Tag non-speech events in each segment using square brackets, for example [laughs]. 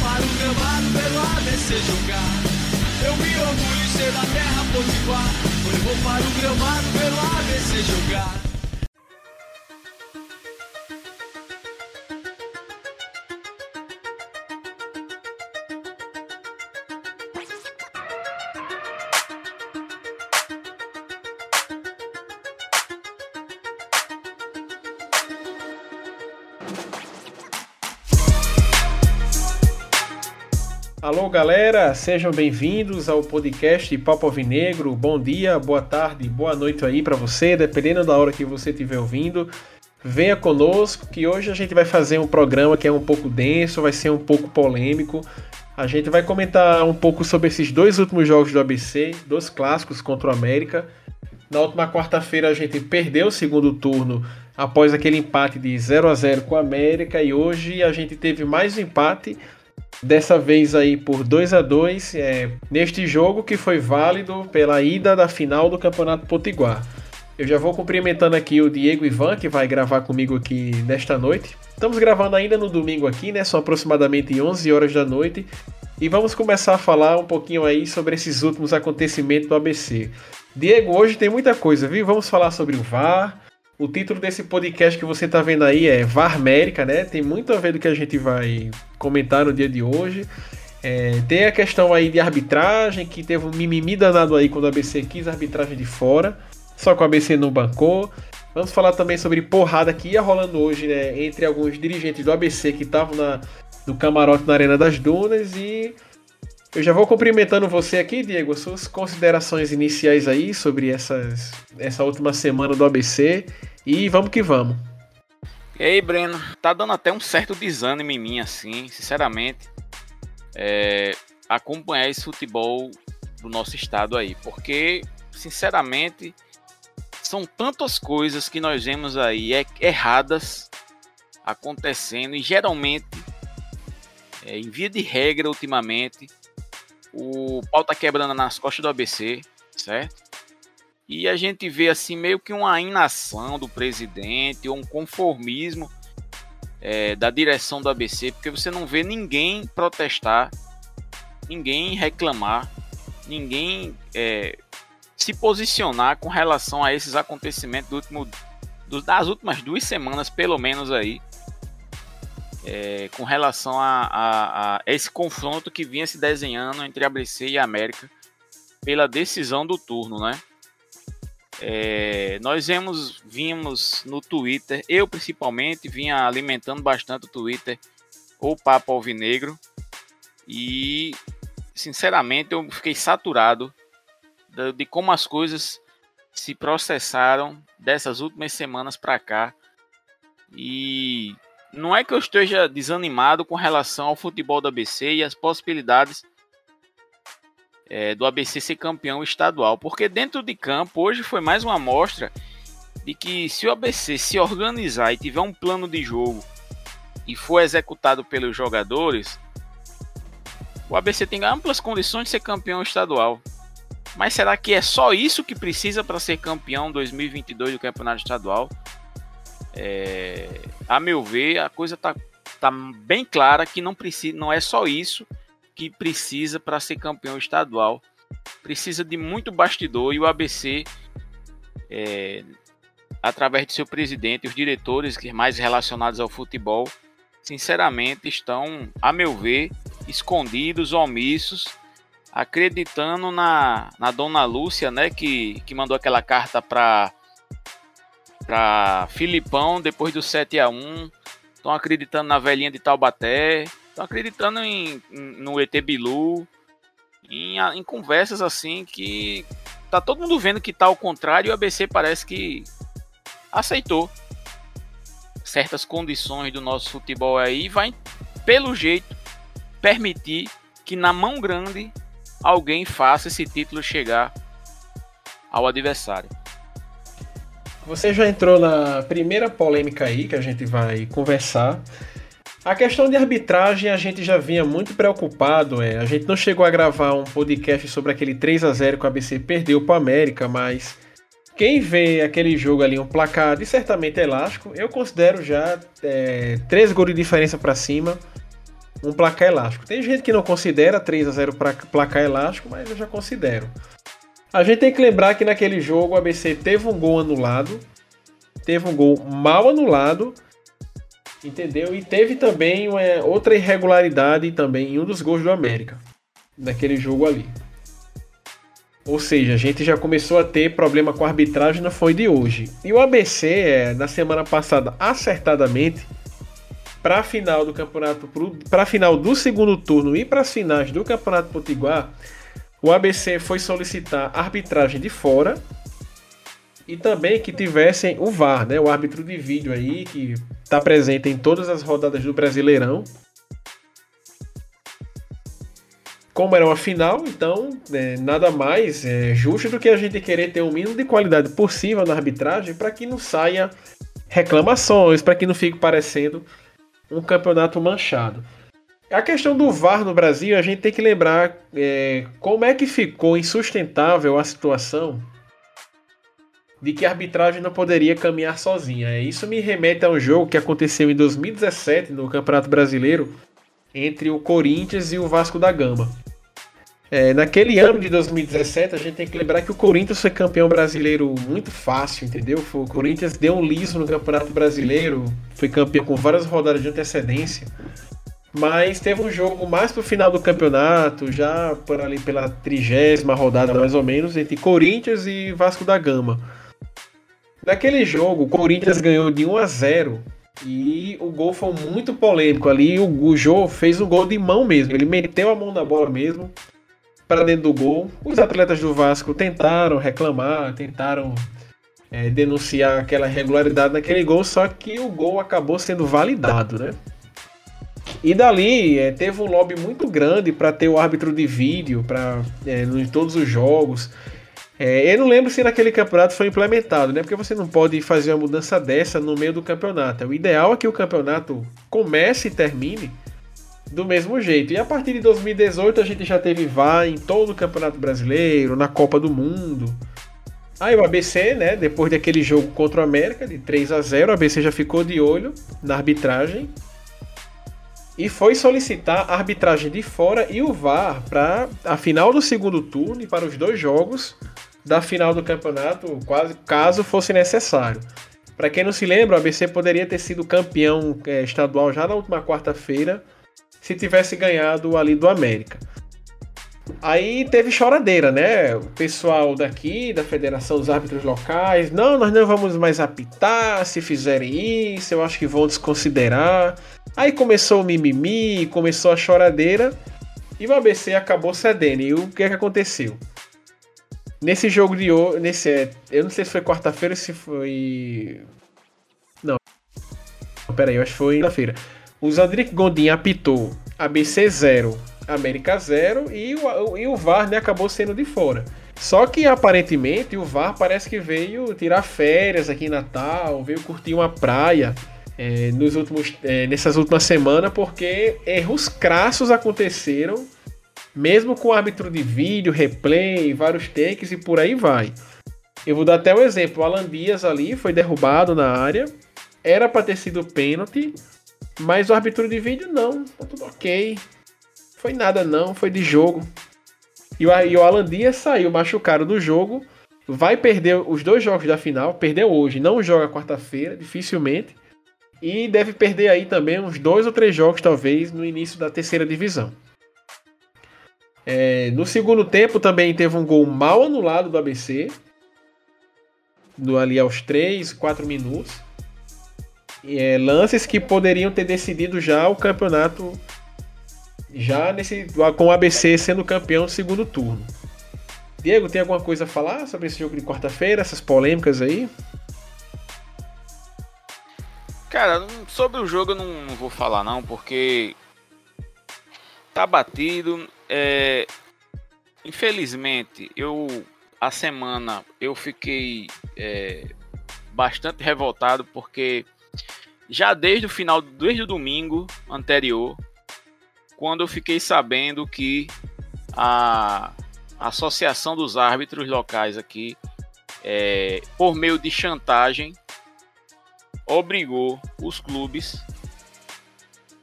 para o gramado pelo ABC jogar. Eu me orgulho em ser da terra potiguar. Eu vou para o gramado pelo ABC jogar. Alô galera, sejam bem-vindos ao podcast Papo Alvinegro. Bom dia, boa tarde, boa noite aí para você, dependendo da hora que você estiver ouvindo. Venha conosco que hoje a gente vai fazer um programa que é um pouco denso, vai ser um pouco polêmico. A gente vai comentar um pouco sobre esses dois últimos jogos do ABC, dois clássicos contra o América. Na última quarta-feira a gente perdeu o segundo turno após aquele empate de 0 a 0 com o América e hoje a gente teve mais um empate Dessa vez aí por 2 a 2 é, neste jogo que foi válido pela ida da final do Campeonato Potiguar. Eu já vou cumprimentando aqui o Diego Ivan, que vai gravar comigo aqui nesta noite. Estamos gravando ainda no domingo aqui, né? São aproximadamente 11 horas da noite. E vamos começar a falar um pouquinho aí sobre esses últimos acontecimentos do ABC. Diego, hoje tem muita coisa, viu? Vamos falar sobre o VAR, o título desse podcast que você está vendo aí é Varmérica, né? Tem muito a ver do que a gente vai comentar no dia de hoje. É, tem a questão aí de arbitragem, que teve um mimimi danado aí quando a ABC quis arbitragem de fora, só que o ABC não bancou. Vamos falar também sobre porrada que ia rolando hoje, né? Entre alguns dirigentes do ABC que estavam no camarote na Arena das Dunas e eu já vou cumprimentando você aqui, Diego, suas considerações iniciais aí sobre essas, essa última semana do ABC e vamos que vamos. E aí, Breno, tá dando até um certo desânimo em mim, assim, sinceramente, é, acompanhar esse futebol do nosso estado aí, porque, sinceramente, são tantas coisas que nós vemos aí erradas acontecendo e geralmente, é, em via de regra, ultimamente, o pau tá quebrando nas costas do ABC, certo? E a gente vê assim meio que uma inação do presidente ou um conformismo é, da direção do ABC, porque você não vê ninguém protestar, ninguém reclamar, ninguém é, se posicionar com relação a esses acontecimentos do último, do, das últimas duas semanas, pelo menos aí, é, com relação a, a, a, esse confronto que vinha se desenhando entre ABC e América pela decisão do turno, né? É, nós vemos, vimos no Twitter, eu principalmente vinha alimentando bastante o Twitter, o Papo Alvinegro, e sinceramente eu fiquei saturado de, de como as coisas se processaram dessas últimas semanas para cá. E não é que eu esteja desanimado com relação ao futebol do ABC e as possibilidades é, do ABC ser campeão estadual, porque dentro de campo hoje foi mais uma amostra de que se o ABC se organizar e tiver um plano de jogo e for executado pelos jogadores, o ABC tem amplas condições de ser campeão estadual. Mas será que é só isso que precisa para ser campeão 2022 do Campeonato Estadual? É, a meu ver, a coisa tá, tá bem clara que não precisa, não é só isso que precisa para ser campeão estadual. Precisa de muito bastidor e o ABC, é, através de seu presidente, os diretores que mais relacionados ao futebol, sinceramente estão, a meu ver, escondidos, omissos, acreditando na, na dona Lúcia, né, que, que mandou aquela carta para para Filipão depois do 7 a 1 Estão acreditando na velhinha de Taubaté. Estão acreditando em, em, no ET Bilu. Em, em conversas assim que tá todo mundo vendo que tá ao contrário e o ABC parece que aceitou certas condições do nosso futebol aí e vai, pelo jeito, permitir que na mão grande alguém faça esse título chegar ao adversário. Você já entrou na primeira polêmica aí que a gente vai conversar. A questão de arbitragem a gente já vinha muito preocupado. É. A gente não chegou a gravar um podcast sobre aquele 3 a 0 que o ABC perdeu para o América, mas quem vê aquele jogo ali, um placar de certamente elástico, eu considero já é, três gols de diferença para cima. um placar elástico. Tem gente que não considera 3 a 0 para placar elástico, mas eu já considero. A gente tem que lembrar que naquele jogo o ABC teve um gol anulado, teve um gol mal anulado, entendeu? E teve também uma, outra irregularidade também em um dos gols do América, naquele jogo ali. Ou seja, a gente já começou a ter problema com a arbitragem, não foi de hoje. E o ABC, é, na semana passada, acertadamente, para a final do campeonato, para a final do segundo turno e para as finais do Campeonato Potiguar, o ABC foi solicitar arbitragem de fora e também que tivessem o VAR, né, o árbitro de vídeo aí que está presente em todas as rodadas do Brasileirão. Como era uma final, então é, nada mais é, justo do que a gente querer ter o mínimo de qualidade possível na arbitragem para que não saia reclamações, para que não fique parecendo um campeonato manchado. A questão do VAR no Brasil, a gente tem que lembrar é, como é que ficou insustentável a situação de que a arbitragem não poderia caminhar sozinha. Isso me remete a um jogo que aconteceu em 2017 no Campeonato Brasileiro entre o Corinthians e o Vasco da Gama. É, naquele ano de 2017, a gente tem que lembrar que o Corinthians foi campeão brasileiro muito fácil, entendeu? O Corinthians deu um liso no Campeonato Brasileiro, foi campeão com várias rodadas de antecedência. Mas teve um jogo mais pro final do campeonato, já por ali pela trigésima rodada mais ou menos, entre Corinthians e Vasco da Gama. Naquele jogo, o Corinthians ganhou de 1 a 0 e o gol foi muito polêmico ali. O, o Jô fez um gol de mão mesmo, ele meteu a mão na bola mesmo para dentro do gol. Os atletas do Vasco tentaram reclamar, tentaram é, denunciar aquela irregularidade naquele gol, só que o gol acabou sendo validado, né? E dali é, teve um lobby muito grande para ter o árbitro de vídeo para é, em todos os jogos. É, eu não lembro se naquele campeonato foi implementado, né? Porque você não pode fazer uma mudança dessa no meio do campeonato. O ideal é que o campeonato comece e termine do mesmo jeito. E a partir de 2018 a gente já teve VAR em todo o Campeonato Brasileiro, na Copa do Mundo. Aí o ABC, né, depois daquele jogo contra o América de 3 a 0, o ABC já ficou de olho na arbitragem e foi solicitar a arbitragem de fora e o VAR para a final do segundo turno e para os dois jogos da final do campeonato, quase caso fosse necessário. Para quem não se lembra, o ABC poderia ter sido campeão é, estadual já na última quarta-feira se tivesse ganhado ali do América. Aí teve choradeira, né? O pessoal daqui, da Federação dos Árbitros Locais, não, nós não vamos mais apitar se fizerem isso, eu acho que vão desconsiderar. Aí começou o mimimi, começou a choradeira e o ABC acabou cedendo. E o que é que aconteceu? Nesse jogo de hoje, nesse, é, eu não sei se foi quarta-feira se foi. Não. Pera aí, eu acho que foi quinta-feira. O Zandrick Gondim apitou ABC 0, América 0 e o, e o VAR né, acabou sendo de fora. Só que aparentemente o VAR parece que veio tirar férias aqui em Natal, veio curtir uma praia é, nos últimos, é, nessas últimas semanas, porque erros crassos aconteceram, mesmo com árbitro de vídeo, replay, vários takes e por aí vai. Eu vou dar até o um exemplo: o Alan Dias ali foi derrubado na área, era para ter sido pênalti, mas o árbitro de vídeo não, tá tudo ok. Foi nada não, foi de jogo. E o, e o Alan Dias saiu machucado do jogo, vai perder os dois jogos da final, perdeu hoje, não joga quarta-feira, dificilmente. E deve perder aí também uns dois ou três jogos, talvez, no início da terceira divisão. É, no segundo tempo também teve um gol mal anulado do ABC. Do, ali aos 3, 4 minutos. É, lances que poderiam ter decidido já o campeonato. Já nesse. Com o ABC sendo campeão do segundo turno. Diego, tem alguma coisa a falar sobre esse jogo de quarta-feira, essas polêmicas aí? Cara, sobre o jogo eu não, não vou falar não, porque tá batido. É, infelizmente, eu a semana eu fiquei é, bastante revoltado porque já desde o final, desde o domingo anterior, quando eu fiquei sabendo que a Associação dos Árbitros Locais aqui, é, por meio de chantagem, obrigou os clubes,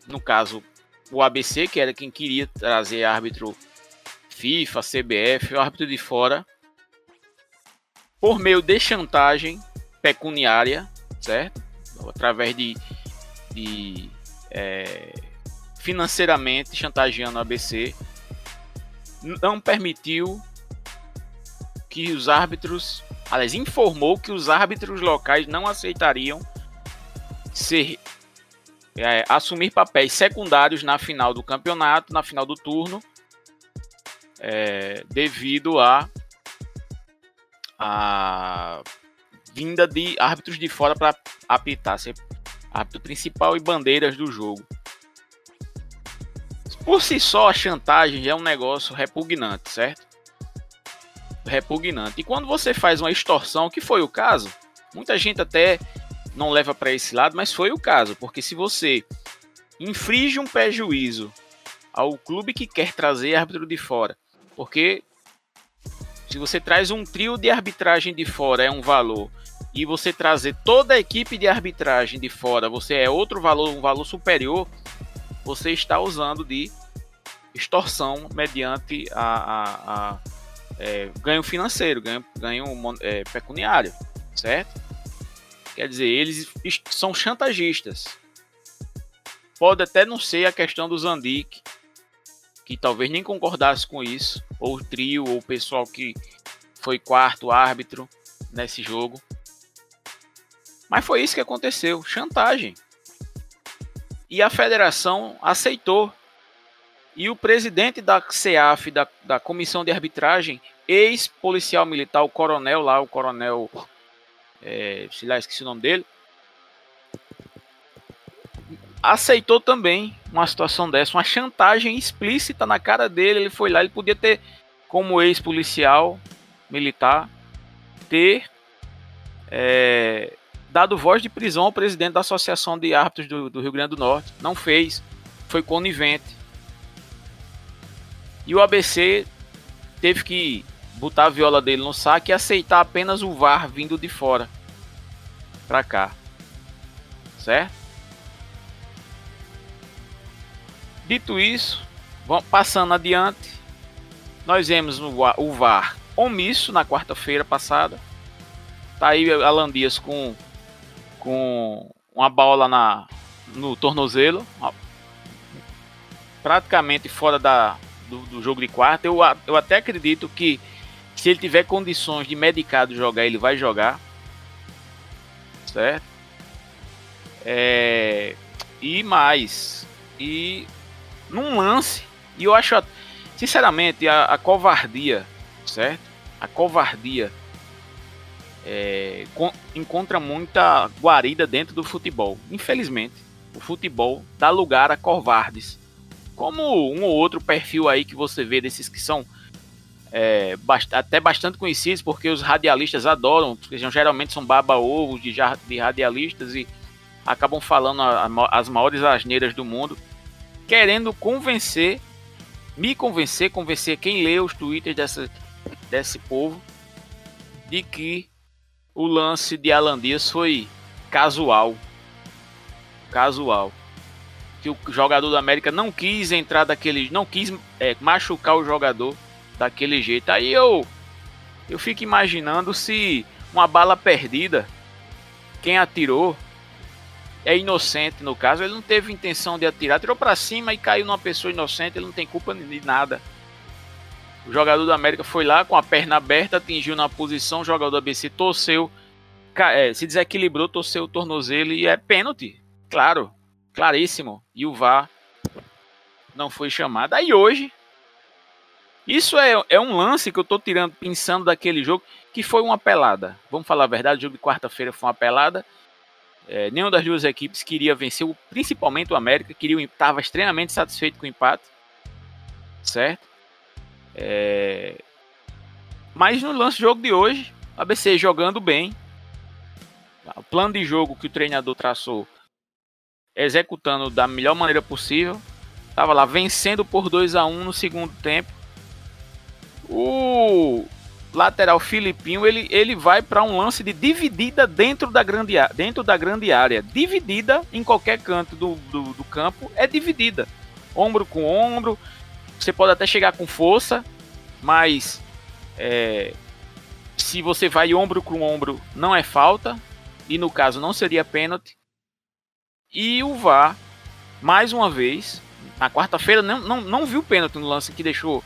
no caso o ABC, que era quem queria trazer árbitro FIFA, CBF, o árbitro de fora, por meio de chantagem pecuniária, certo? Através de, de é, financeiramente chantageando o ABC, não permitiu que os árbitros, aliás, informou que os árbitros locais não aceitariam ser é, assumir papéis secundários na final do campeonato, na final do turno, é, devido a, a vinda de árbitros de fora para apitar, ser árbitro principal e bandeiras do jogo. Por si só, a chantagem é um negócio repugnante, certo? Repugnante. E quando você faz uma extorsão, que foi o caso, muita gente até não leva para esse lado, mas foi o caso, porque se você infringe um prejuízo ao clube que quer trazer árbitro de fora, porque se você traz um trio de arbitragem de fora é um valor e você trazer toda a equipe de arbitragem de fora, você é outro valor, um valor superior, você está usando de extorsão mediante a, a, a é, ganho financeiro, ganho, ganho é, pecuniário, certo? Quer dizer, eles são chantagistas. Pode até não ser a questão do Zandik, que talvez nem concordasse com isso, ou o trio, ou o pessoal que foi quarto árbitro nesse jogo. Mas foi isso que aconteceu, chantagem. E a federação aceitou. E o presidente da CEAF, da, da Comissão de Arbitragem, ex-policial militar, o coronel lá, o coronel é, sei lá, esqueci o nome dele, aceitou também uma situação dessa, uma chantagem explícita na cara dele. Ele foi lá, ele podia ter, como ex-policial militar, ter é, dado voz de prisão ao presidente da Associação de Árbitros do, do Rio Grande do Norte. Não fez, foi conivente. E o ABC teve que botar a viola dele no saque e aceitar apenas o VAR vindo de fora para cá. Certo? Dito isso, passando adiante. Nós vemos o VAR omisso na quarta-feira passada. Tá aí Alan Dias com com uma bola na no tornozelo, praticamente fora da, do, do jogo de quarta. Eu, eu até acredito que se ele tiver condições de medicado jogar, ele vai jogar. Certo? É, e mais. E num lance, e eu acho, sinceramente, a, a covardia, certo? A covardia é, com, encontra muita guarida dentro do futebol. Infelizmente, o futebol dá lugar a covardes. Como um ou outro perfil aí que você vê desses que são é, bast até bastante conhecidos, porque os radialistas adoram, porque geralmente são baba-ovos de, de, radialistas e acabam falando a, a, as maiores asneiras do mundo, querendo convencer, me convencer, convencer quem lê os twitters dessa, desse povo, de que o lance de Alan Dias foi casual. Casual. Que o jogador da América não quis entrar daquele. não quis é, machucar o jogador daquele jeito. Aí eu eu fico imaginando se uma bala perdida, quem atirou é inocente no caso, ele não teve intenção de atirar, atirou para cima e caiu numa pessoa inocente, ele não tem culpa de nada. O jogador do América foi lá com a perna aberta, atingiu na posição, o jogador do ABC torceu, é, se desequilibrou, torceu o tornozelo e é pênalti. Claro, claríssimo. E o VAR não foi chamado. Aí hoje, isso é, é um lance que eu tô tirando, pensando daquele jogo, que foi uma pelada. Vamos falar a verdade, o jogo de quarta-feira foi uma pelada. É, nenhuma das duas equipes queria vencer, principalmente o América, queria estava extremamente satisfeito com o empate. Certo? É, mas no lance jogo de hoje, a ABC jogando bem. O plano de jogo que o treinador traçou, executando da melhor maneira possível. Tava lá vencendo por 2 a 1 no segundo tempo o lateral Filipinho ele, ele vai para um lance de dividida dentro da grande, dentro da grande área. Dividida em qualquer canto do, do, do campo é dividida. ombro com ombro. Você pode até chegar com força, mas é, se você vai ombro com ombro, não é falta. E no caso não seria pênalti. E o VAR, mais uma vez, na quarta-feira, não, não, não viu pênalti no lance que deixou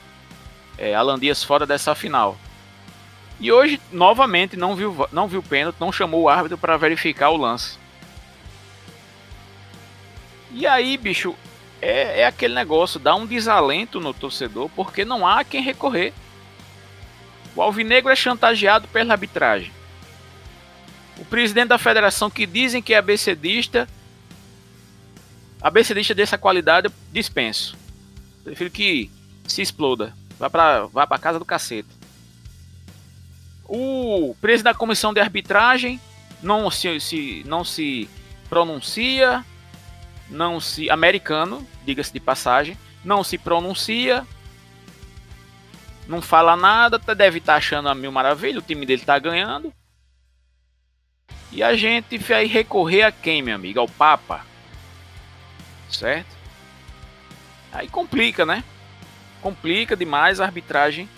é, Alan Dias fora dessa final. E hoje, novamente, não viu, não viu pênalti, não chamou o árbitro para verificar o lance. E aí, bicho, é, é aquele negócio, dá um desalento no torcedor, porque não há quem recorrer. O Alvinegro é chantageado pela arbitragem. O presidente da federação, que dizem que é abecedista, abecedista dessa qualidade, dispenso. Prefiro que se exploda. Vá pra, vá pra casa do cacete. O presidente da comissão de arbitragem não se, se, não se pronuncia, não se. americano, diga-se de passagem, não se pronuncia, não fala nada, deve estar tá achando a mil maravilha, o time dele está ganhando. E a gente vai recorrer a quem, meu amigo? Ao Papa. Certo? Aí complica, né? Complica demais a arbitragem.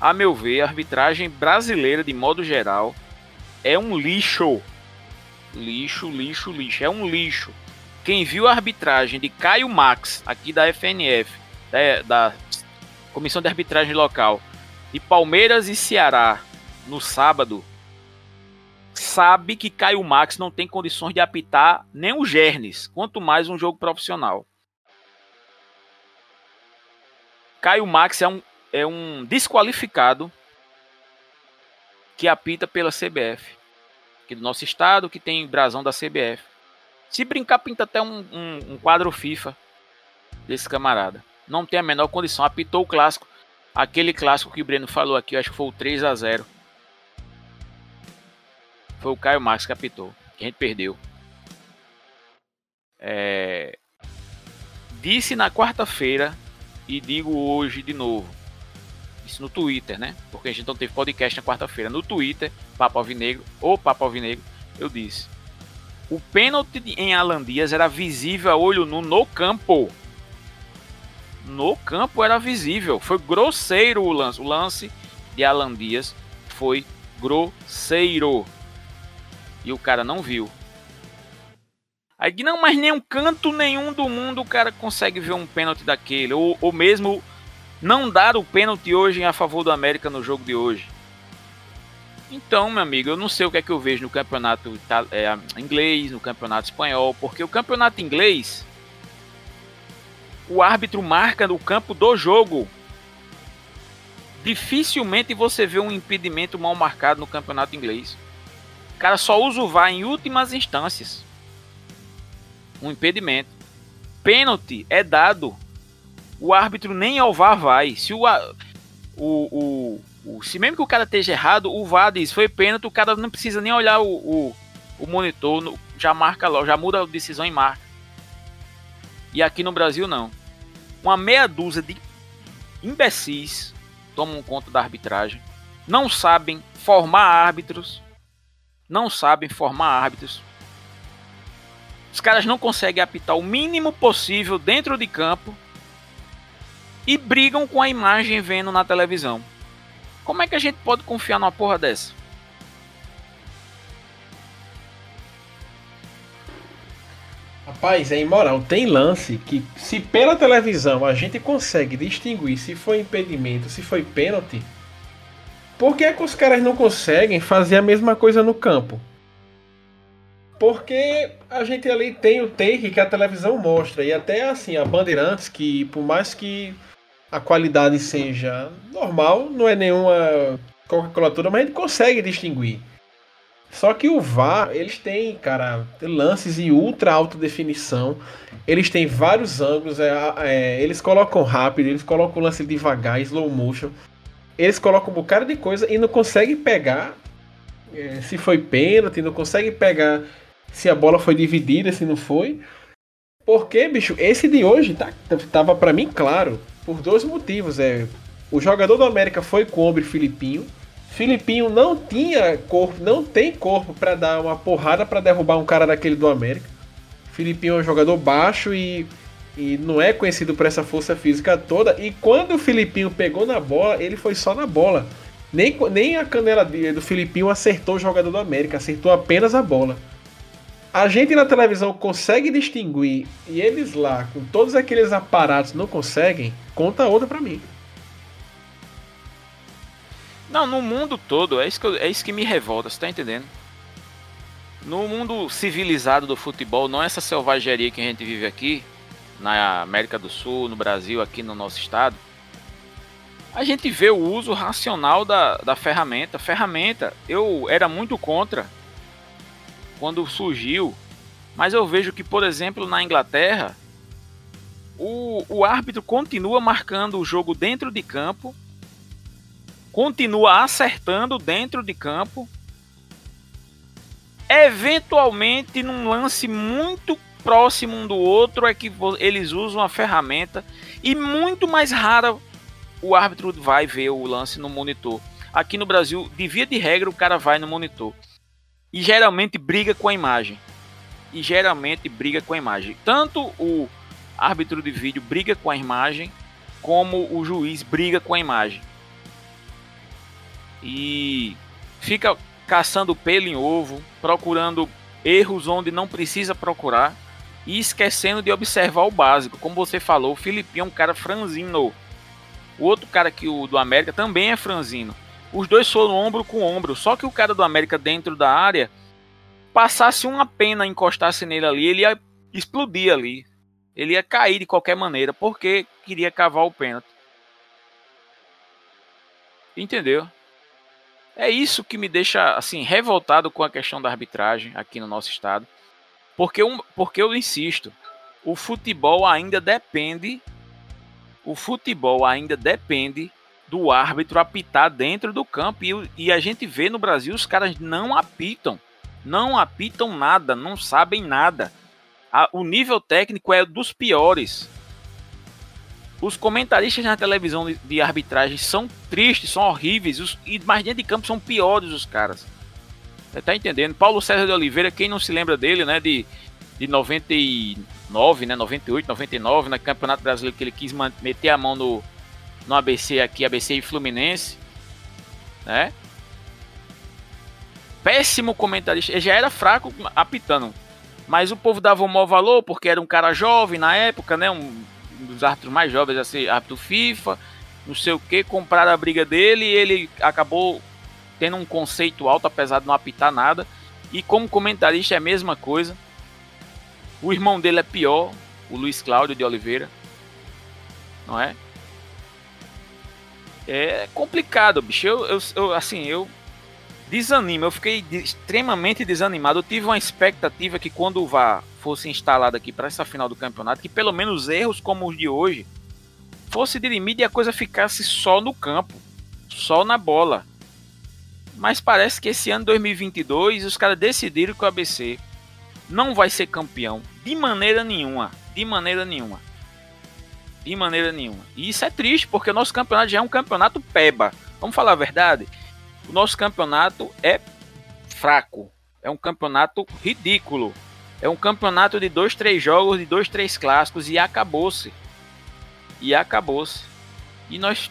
A meu ver, a arbitragem brasileira, de modo geral, é um lixo. Lixo, lixo, lixo. É um lixo. Quem viu a arbitragem de Caio Max, aqui da FNF, da, da Comissão de Arbitragem Local, de Palmeiras e Ceará, no sábado, sabe que Caio Max não tem condições de apitar nem o Gernes, quanto mais um jogo profissional. Caio Max é um, é um desqualificado que apita pela CBF, aqui do nosso estado, que tem brasão da CBF. Se brincar, pinta até um, um, um quadro FIFA desse camarada. Não tem a menor condição. Apitou o clássico. Aquele clássico que o Breno falou aqui, acho que foi o 3 a 0 Foi o Caio Max que apitou. Que a gente perdeu. É... Disse na quarta-feira e digo hoje de novo. Isso no Twitter, né? Porque a gente não teve podcast na quarta-feira. No Twitter, Papo Alvinegro, ou Papo Alvinegro, eu disse. O pênalti em Alan Dias era visível a olho nu no campo. No campo era visível. Foi grosseiro o lance. O lance de Alan Dias foi grosseiro. E o cara não viu. Aí não, mas nem um canto nenhum do mundo o cara consegue ver um pênalti daquele. Ou, ou mesmo não dar o pênalti hoje a favor do América no jogo de hoje. Então, meu amigo, eu não sei o que é que eu vejo no campeonato é, inglês, no campeonato espanhol, porque o campeonato inglês, o árbitro marca no campo do jogo. Dificilmente você vê um impedimento mal marcado no campeonato inglês. O cara só usa o VAR em últimas instâncias um impedimento. Pênalti é dado. O árbitro nem ao VAR vai. Se o, o, o, o, se mesmo que o cara esteja errado, o VAR diz foi pênalti, o cara não precisa nem olhar o, o, o monitor, no, já marca logo, já muda a decisão e marca. E aqui no Brasil não. Uma meia dúzia de imbecis tomam conta da arbitragem, não sabem formar árbitros, não sabem formar árbitros os caras não conseguem apitar o mínimo possível dentro de campo e brigam com a imagem vendo na televisão. Como é que a gente pode confiar numa porra dessa? Rapaz, é imoral. Tem lance que, se pela televisão a gente consegue distinguir se foi impedimento, se foi pênalti, por que, é que os caras não conseguem fazer a mesma coisa no campo? Porque a gente ali tem o take que a televisão mostra. E até assim, a Bandeirantes, que por mais que a qualidade seja normal, não é nenhuma Coca-Cola mas a gente consegue distinguir. Só que o VAR, eles têm, cara, lances em ultra alta definição. Eles têm vários ângulos. É, é, eles colocam rápido, eles colocam o lance devagar, slow motion. Eles colocam um bocado de coisa e não conseguem pegar é, se foi pênalti, não conseguem pegar se a bola foi dividida, se não foi. Porque, bicho, esse de hoje tá, tava para mim claro. Por dois motivos. É, o jogador do América foi ombro Filipinho. Filipinho não tinha corpo, não tem corpo para dar uma porrada para derrubar um cara daquele do América. Filipinho é um jogador baixo e e não é conhecido por essa força física toda. E quando o Filipinho pegou na bola, ele foi só na bola. Nem, nem a canela do Filipinho acertou o jogador do América, acertou apenas a bola. A gente na televisão consegue distinguir e eles lá, com todos aqueles aparatos, não conseguem. Conta outra para mim. Não, no mundo todo, é isso que, eu, é isso que me revolta, você tá entendendo? No mundo civilizado do futebol, não essa selvageria que a gente vive aqui, na América do Sul, no Brasil, aqui no nosso estado, a gente vê o uso racional da, da ferramenta. Ferramenta, eu era muito contra quando surgiu, mas eu vejo que, por exemplo, na Inglaterra, o, o árbitro continua marcando o jogo dentro de campo, continua acertando dentro de campo, eventualmente num lance muito próximo um do outro é que eles usam a ferramenta e muito mais rara o árbitro vai ver o lance no monitor. Aqui no Brasil, de via de regra, o cara vai no monitor. E geralmente briga com a imagem. E geralmente briga com a imagem. Tanto o árbitro de vídeo briga com a imagem, como o juiz briga com a imagem. E fica caçando pelo em ovo, procurando erros onde não precisa procurar e esquecendo de observar o básico. Como você falou, o Filipinho é um cara franzino. O outro cara que o do América também é franzino. Os dois foram ombro com ombro, só que o cara do América dentro da área passasse uma pena, encostasse nele ali, ele ia explodir ali. Ele ia cair de qualquer maneira, porque queria cavar o pênalti. Entendeu? É isso que me deixa assim revoltado com a questão da arbitragem aqui no nosso estado. Porque, um, porque eu insisto, o futebol ainda depende. O futebol ainda depende do árbitro apitar dentro do campo. E, e a gente vê no Brasil os caras não apitam. Não apitam nada, não sabem nada. A, o nível técnico é dos piores. Os comentaristas na televisão de, de arbitragem são tristes, são horríveis. Os, e mais dentro de campo são piores os caras. Você tá entendendo? Paulo César de Oliveira, quem não se lembra dele, né? De, de 99, né? 98, 99, no Campeonato Brasileiro, que ele quis meter a mão no, no ABC aqui, ABC e Fluminense, né? Péssimo comentarista. Ele já era fraco apitando. Mas o povo dava um maior valor porque era um cara jovem na época, né? Um, dos árbitros mais jovens a ser árbitro FIFA, não sei o que. Compraram a briga dele e ele acabou tendo um conceito alto, apesar de não apitar nada. E como comentarista é a mesma coisa. O irmão dele é pior, o Luiz Cláudio de Oliveira. Não é? É complicado, bicho. Eu, eu, eu assim, eu desanimo. Eu fiquei extremamente desanimado. Eu tive uma expectativa que quando o VAR fosse instalado aqui para essa final do campeonato, que pelo menos erros como os de hoje fosse dirimir e a coisa ficasse só no campo, só na bola. Mas parece que esse ano 2022 os caras decidiram que o ABC não vai ser campeão de maneira nenhuma, de maneira nenhuma. De maneira nenhuma. E isso é triste, porque o nosso campeonato já é um campeonato peba. Vamos falar a verdade? O nosso campeonato é fraco. É um campeonato ridículo. É um campeonato de dois, três jogos, de dois, três clássicos e acabou-se. E acabou-se. E nós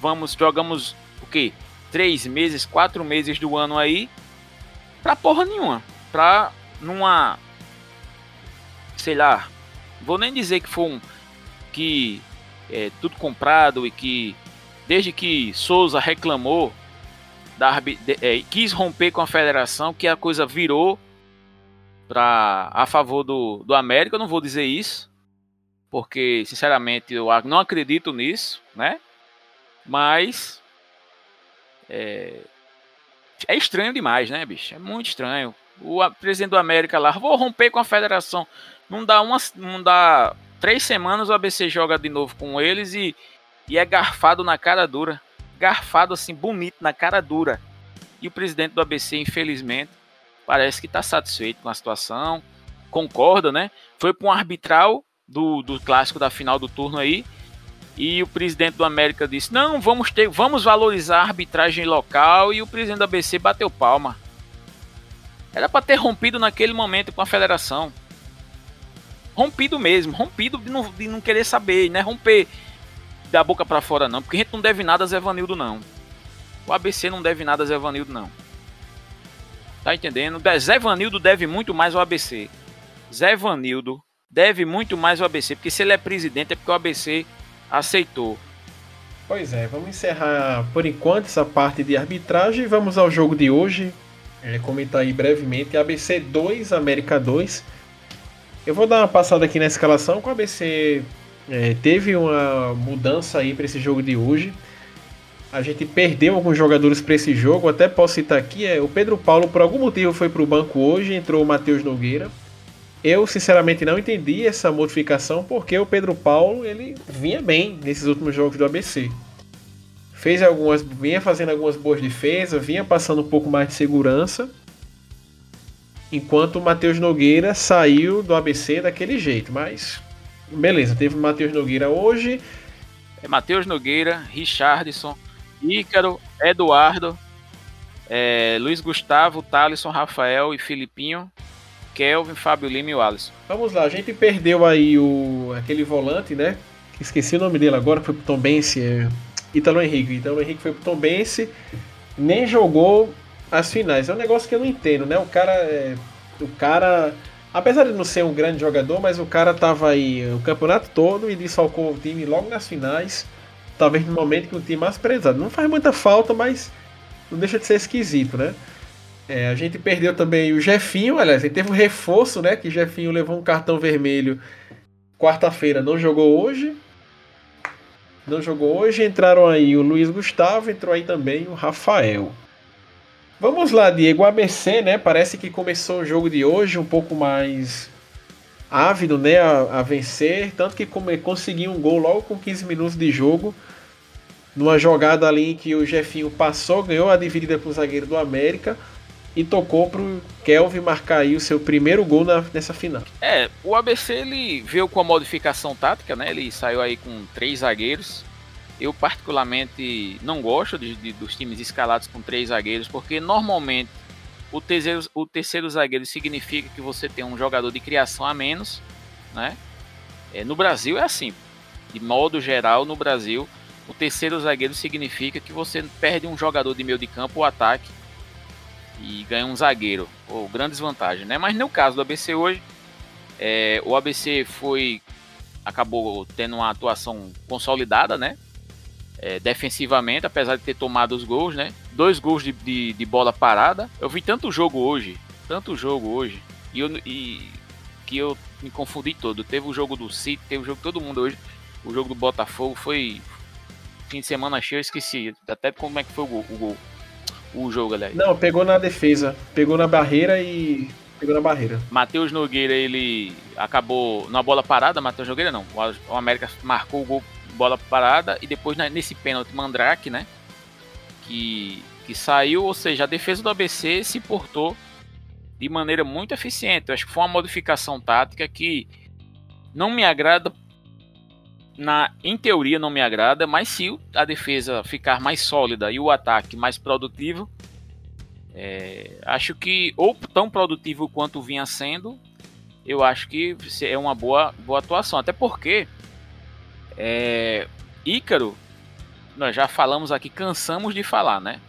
vamos, jogamos o quê? três meses, quatro meses do ano aí pra porra nenhuma. Pra numa. Sei lá. Vou nem dizer que foi um. Que é tudo comprado e que. Desde que Souza reclamou. Da, é, quis romper com a federação, que a coisa virou pra, a favor do, do América. Eu não vou dizer isso. Porque, sinceramente, eu não acredito nisso, né? Mas é, é estranho demais, né, bicho? É muito estranho. O presidente do América lá, vou romper com a federação. Não dá uma, não dá três semanas o ABC joga de novo com eles e, e é garfado na cara dura, garfado assim bonito na cara dura. E o presidente do ABC, infelizmente, parece que está satisfeito com a situação, concorda, né? Foi para um arbitral do, do clássico da final do turno aí e o presidente do América disse: "Não, vamos ter, vamos valorizar a arbitragem local" e o presidente da ABC bateu palma. Era para ter rompido naquele momento com a federação. Rompido mesmo, rompido de não, de não querer saber, né? Romper da boca para fora não, porque a gente não deve nada a Zé Vanildo não. O ABC não deve nada a Zé Vanildo não. Tá entendendo? Zé Vanildo deve muito mais ao ABC. Zé Vanildo deve muito mais ao ABC, porque se ele é presidente é porque o ABC aceitou. Pois é, vamos encerrar por enquanto essa parte de arbitragem e vamos ao jogo de hoje. É, comentar aí brevemente ABC 2, América 2. Eu vou dar uma passada aqui na escalação com o ABC é, teve uma mudança aí para esse jogo de hoje. A gente perdeu alguns jogadores para esse jogo, até posso citar aqui, é o Pedro Paulo por algum motivo foi para o banco hoje, entrou o Matheus Nogueira. Eu sinceramente não entendi essa modificação porque o Pedro Paulo ele vinha bem nesses últimos jogos do ABC. Fez algumas, vinha fazendo algumas boas defesas, vinha passando um pouco mais de segurança. Enquanto o Matheus Nogueira saiu do ABC daquele jeito, mas beleza, teve o Matheus Nogueira hoje. É Matheus Nogueira, Richardson, Ícaro, Eduardo, é, Luiz Gustavo, Thalisson, Rafael e Filipinho, Kelvin, Fábio Lima e o Alisson. Vamos lá, a gente perdeu aí o aquele volante, né? Esqueci o nome dele agora, foi pro Tom Bense, é Italo Henrique. Italo Henrique foi pro Tom Bense, nem jogou as finais. É um negócio que eu não entendo, né? O cara, é, o cara, apesar de não ser um grande jogador, mas o cara tava aí o campeonato todo e desfalcou o time logo nas finais. Talvez no momento que o time mais prezado. Não faz muita falta, mas não deixa de ser esquisito, né? É, a gente perdeu também o Jefinho, aliás, ele teve um reforço, né? Que Jefinho levou um cartão vermelho quarta-feira, não jogou hoje. Não jogou hoje. Entraram aí o Luiz Gustavo, entrou aí também o Rafael. Vamos lá, Diego. O ABC, né? Parece que começou o jogo de hoje um pouco mais ávido, né? A, a vencer. Tanto que come, conseguiu um gol logo com 15 minutos de jogo. Numa jogada ali em que o Jefinho passou, ganhou a dividida com o zagueiro do América e tocou pro Kelvin marcar aí o seu primeiro gol na, nessa final. É, o ABC ele veio com a modificação tática, né? Ele saiu aí com três zagueiros. Eu particularmente não gosto de, de, dos times escalados com três zagueiros, porque normalmente o terceiro, o terceiro zagueiro significa que você tem um jogador de criação a menos, né? É, no Brasil é assim. De modo geral, no Brasil, o terceiro zagueiro significa que você perde um jogador de meio de campo ou ataque e ganha um zagueiro, ou grandes vantagens, né? Mas no caso do ABC hoje, é, o ABC foi acabou tendo uma atuação consolidada, né? É, defensivamente, apesar de ter tomado os gols, né? Dois gols de, de, de, bola parada. Eu vi tanto jogo hoje, tanto jogo hoje, e, eu, e que eu me confundi todo. Teve o jogo do City, teve o jogo de todo mundo hoje. O jogo do Botafogo foi fim de semana cheio, eu esqueci até como é que foi o gol. O gol o jogo, aliás. Não, pegou na defesa. Pegou na barreira e. Pegou na barreira. Matheus Nogueira, ele acabou na bola parada. Matheus Nogueira não. O América marcou o gol bola parada e depois nesse pênalti Mandrake, né? Que, que saiu, ou seja, a defesa do ABC se portou de maneira muito eficiente. Eu acho que foi uma modificação tática que não me agrada na, em teoria não me agrada, mas se a defesa ficar mais sólida e o ataque mais produtivo, é, acho que ou tão produtivo quanto vinha sendo, eu acho que é uma boa, boa atuação. Até porque é, Ícaro, nós já falamos aqui, cansamos de falar, né?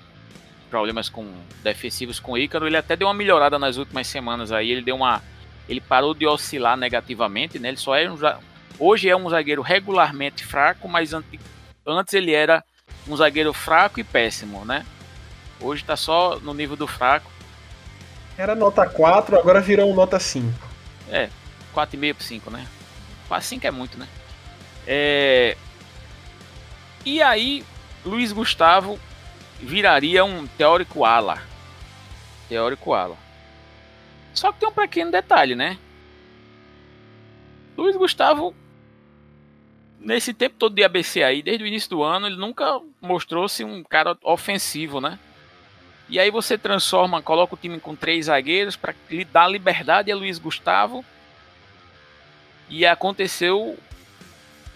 Problemas com defensivos com Ícaro, ele até deu uma melhorada nas últimas semanas aí, ele deu uma ele parou de oscilar negativamente, né? Ele só é um, Hoje é um zagueiro regularmente fraco, mas antes ele era um zagueiro fraco e péssimo, né? Hoje tá só no nível do fraco. Era nota 4, agora virou um nota 5. É, 4,5 por 5, né? Quase 5 é muito, né? É... E aí, Luiz Gustavo viraria um teórico ala. Teórico ala. Só que tem um pequeno detalhe, né? Luiz Gustavo nesse tempo todo de ABC aí, desde o início do ano, ele nunca mostrou-se um cara ofensivo, né? E aí você transforma, coloca o time com três zagueiros para lhe dar liberdade a Luiz Gustavo. E aconteceu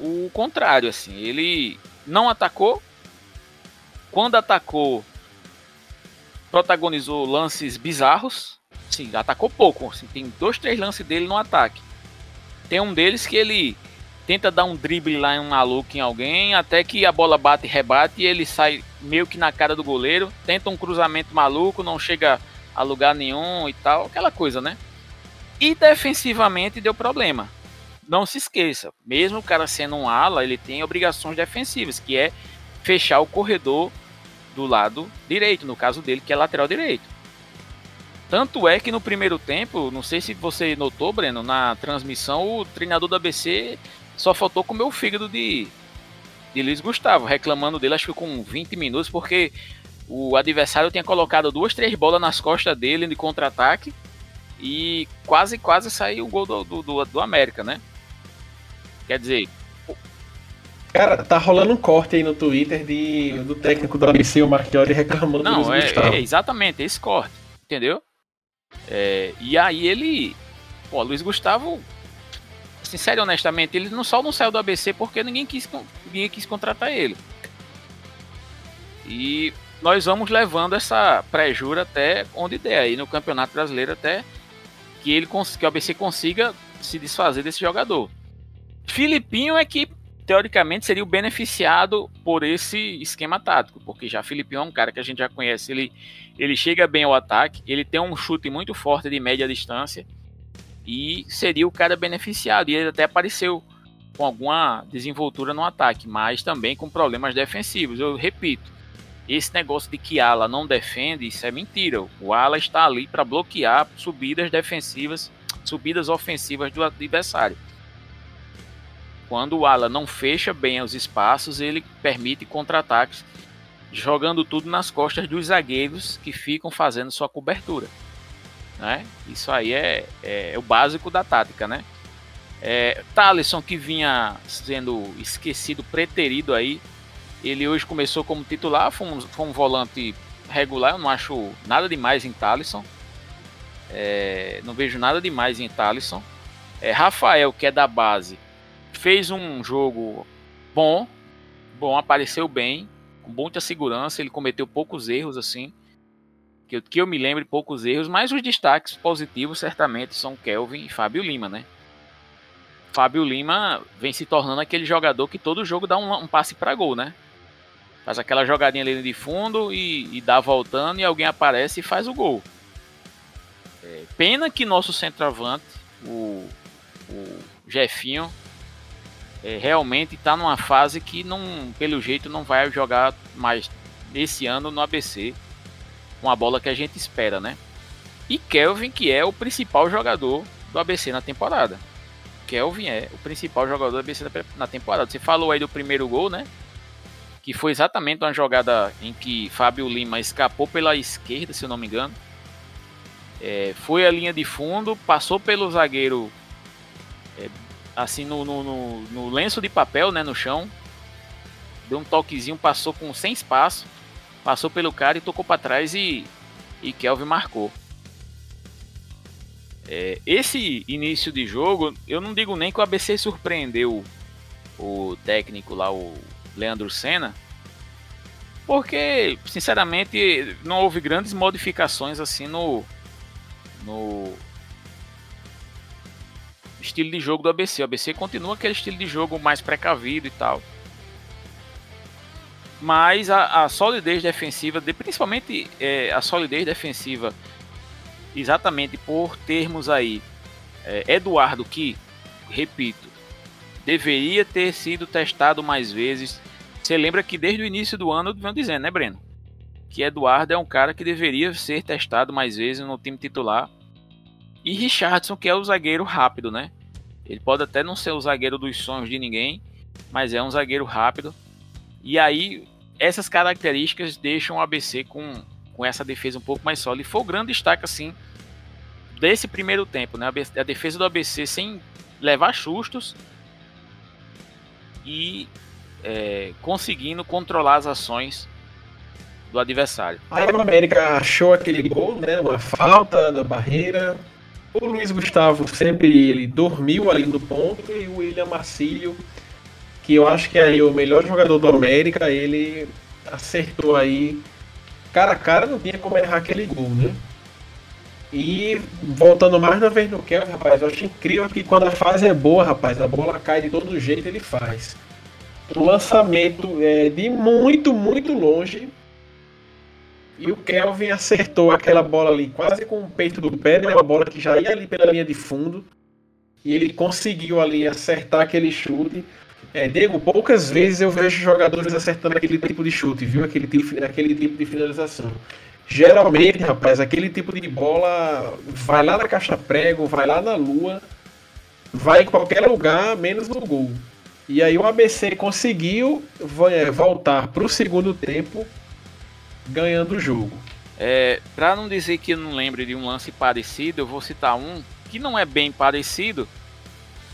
o contrário, assim. Ele não atacou. Quando atacou, protagonizou lances bizarros. Sim, atacou pouco. Assim, tem dois, três lances dele no ataque. Tem um deles que ele tenta dar um drible lá em um maluco em alguém, até que a bola bate e rebate e ele sai meio que na cara do goleiro, tenta um cruzamento maluco, não chega a lugar nenhum e tal, aquela coisa, né? E defensivamente deu problema. Não se esqueça, mesmo o cara sendo um ala, ele tem obrigações defensivas, que é fechar o corredor do lado direito, no caso dele, que é lateral direito. Tanto é que no primeiro tempo, não sei se você notou, Breno, na transmissão, o treinador do ABC só faltou comer o fígado de, de Luiz Gustavo, reclamando dele, acho que com 20 minutos, porque o adversário tinha colocado duas, três bolas nas costas dele de contra-ataque e quase, quase saiu o gol do, do, do América, né? Quer dizer, Cara, tá rolando um corte aí no Twitter de, do técnico do ABC, o Marchiori, reclamando Não, do é, é, exatamente, esse corte, entendeu? É, e aí ele. Pô, Luiz Gustavo sincero e honestamente, ele não, só não saiu do ABC porque ninguém quis, ninguém quis contratar ele. E nós vamos levando essa pré-jura até onde der aí no Campeonato Brasileiro até que ele que o ABC consiga se desfazer desse jogador. Filipinho é que teoricamente seria o beneficiado por esse esquema tático, porque já Filipinho é um cara que a gente já conhece, ele ele chega bem ao ataque, ele tem um chute muito forte de média distância e seria o cara beneficiado. E ele até apareceu com alguma desenvoltura no ataque, mas também com problemas defensivos. Eu repito, esse negócio de que ala não defende, isso é mentira. O ala está ali para bloquear subidas defensivas, subidas ofensivas do adversário. Quando o ala não fecha bem os espaços, ele permite contra-ataques, jogando tudo nas costas dos zagueiros que ficam fazendo sua cobertura. Né? Isso aí é, é, é o básico da tática, né? É, Thalisson, que vinha sendo esquecido, preterido aí, ele hoje começou como titular, foi um, foi um volante regular, eu não acho nada demais em Thalisson. É, não vejo nada demais em Thalisson. É, Rafael, que é da base, fez um jogo bom, bom, apareceu bem, com muita segurança, ele cometeu poucos erros assim que eu, que eu me lembre poucos erros, mas os destaques positivos certamente são Kelvin e Fábio Lima, né? Fábio Lima vem se tornando aquele jogador que todo jogo dá um, um passe para gol, né? Faz aquela jogadinha ali de fundo e, e dá voltando e alguém aparece e faz o gol. É, pena que nosso centroavante, o, o Jefinho, é, realmente está numa fase que não, pelo jeito não vai jogar mais esse ano no ABC uma bola que a gente espera, né? E Kelvin, que é o principal jogador do ABC na temporada. Kelvin é o principal jogador do ABC na temporada. Você falou aí do primeiro gol, né? Que foi exatamente uma jogada em que Fábio Lima escapou pela esquerda, se eu não me engano. É, foi a linha de fundo, passou pelo zagueiro é, assim no, no, no, no lenço de papel, né? No chão. Deu um toquezinho, passou com sem espaço passou pelo cara e tocou para trás e, e Kelvin marcou. É, esse início de jogo, eu não digo nem que o ABC surpreendeu o técnico lá, o Leandro Senna, porque, sinceramente, não houve grandes modificações assim no, no estilo de jogo do ABC. O ABC continua aquele estilo de jogo mais precavido e tal mas a, a solidez defensiva, de, principalmente é, a solidez defensiva, exatamente por termos aí é, Eduardo que, repito, deveria ter sido testado mais vezes. Você lembra que desde o início do ano eu venho dizendo, né, Breno? Que Eduardo é um cara que deveria ser testado mais vezes no time titular. E Richardson, que é o zagueiro rápido, né? Ele pode até não ser o zagueiro dos sonhos de ninguém, mas é um zagueiro rápido. E aí essas características deixam o ABC com, com essa defesa um pouco mais sólida. E foi o grande destaque, assim, desse primeiro tempo, né? A defesa do ABC sem levar sustos e é, conseguindo controlar as ações do adversário. Aí o América achou aquele gol, né? Uma falta da barreira. O Luiz Gustavo sempre ele dormiu ali no ponto e o William Marcílio que eu acho que aí o melhor jogador do América, ele acertou aí. Cara a cara não tinha como errar aquele gol, né? E voltando mais uma vez no Kelvin, rapaz, eu acho incrível que quando a fase é boa, rapaz, a bola cai de todo jeito, ele faz. O lançamento é de muito, muito longe. E o Kelvin acertou aquela bola ali quase com o peito do pé, né? uma bola que já ia ali pela linha de fundo. E ele conseguiu ali acertar aquele chute. É, Diego, poucas vezes eu vejo jogadores acertando aquele tipo de chute, viu? Aquele tipo, aquele tipo de finalização. Geralmente, rapaz, aquele tipo de bola vai lá na caixa prego, vai lá na lua, vai em qualquer lugar, menos no gol. E aí o ABC conseguiu é, voltar para o segundo tempo ganhando o jogo. É, para não dizer que eu não lembre de um lance parecido, eu vou citar um que não é bem parecido,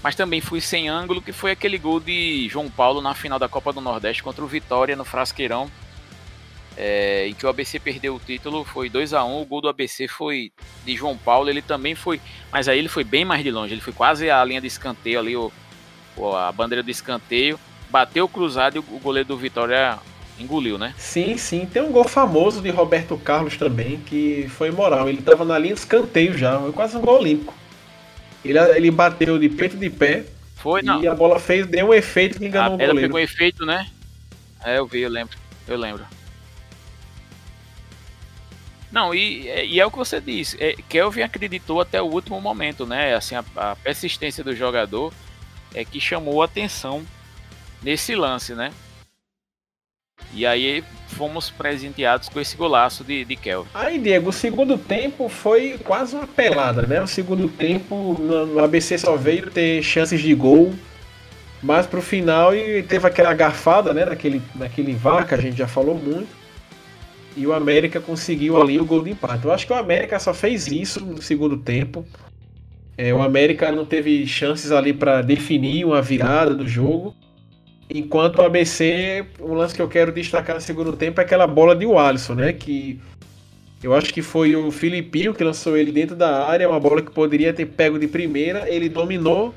mas também fui sem ângulo, que foi aquele gol de João Paulo na final da Copa do Nordeste contra o Vitória no Frasqueirão, é, em que o ABC perdeu o título, foi 2 a 1 o gol do ABC foi de João Paulo, ele também foi, mas aí ele foi bem mais de longe, ele foi quase a linha de escanteio ali, o, a bandeira do escanteio, bateu cruzado e o goleiro do Vitória engoliu, né? Sim, sim. Tem um gol famoso de Roberto Carlos também, que foi moral. Ele estava na linha de escanteio já, foi quase um gol olímpico. Ele, ele bateu de peito de pé. Foi, não. E a bola fez, deu um efeito que enganou a o goleiro. Ela pegou efeito, né? É, eu vi, eu lembro. Eu lembro. Não, e, e é o que você disse. É, Kelvin acreditou até o último momento, né? Assim, a, a persistência do jogador é que chamou a atenção nesse lance, né? E aí fomos presenteados com esse golaço de, de Kelvin. Aí, Diego, o segundo tempo foi quase uma pelada, né? O segundo tempo no ABC só veio ter chances de gol. Mas pro final e teve aquela garfada, né? Naquele, VAR que a gente já falou muito. E o América conseguiu ali o gol de empate. Eu acho que o América só fez isso no segundo tempo. É, o América não teve chances ali para definir uma virada do jogo. Enquanto o ABC, um lance que eu quero destacar no segundo tempo é aquela bola de Alisson, né? Que eu acho que foi o Filipinho que lançou ele dentro da área, uma bola que poderia ter pego de primeira, ele dominou,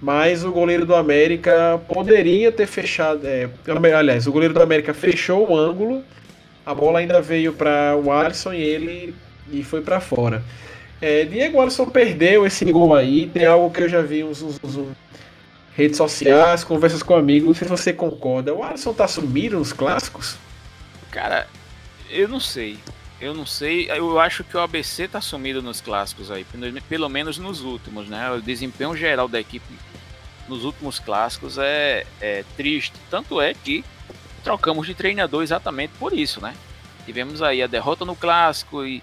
mas o goleiro do América poderia ter fechado. É, aliás, o goleiro do América fechou o ângulo, a bola ainda veio para o Alisson e ele e foi para fora. É, Diego Alisson perdeu esse gol aí, tem algo que eu já vi uns, uns, uns redes sociais, conversas com amigos, se você concorda. O Alisson tá sumido nos clássicos? Cara, eu não sei. Eu não sei. Eu acho que o ABC tá sumido nos clássicos aí, pelo menos nos últimos, né? O desempenho geral da equipe nos últimos clássicos é, é triste. Tanto é que trocamos de treinador exatamente por isso, né? Tivemos aí a derrota no clássico e,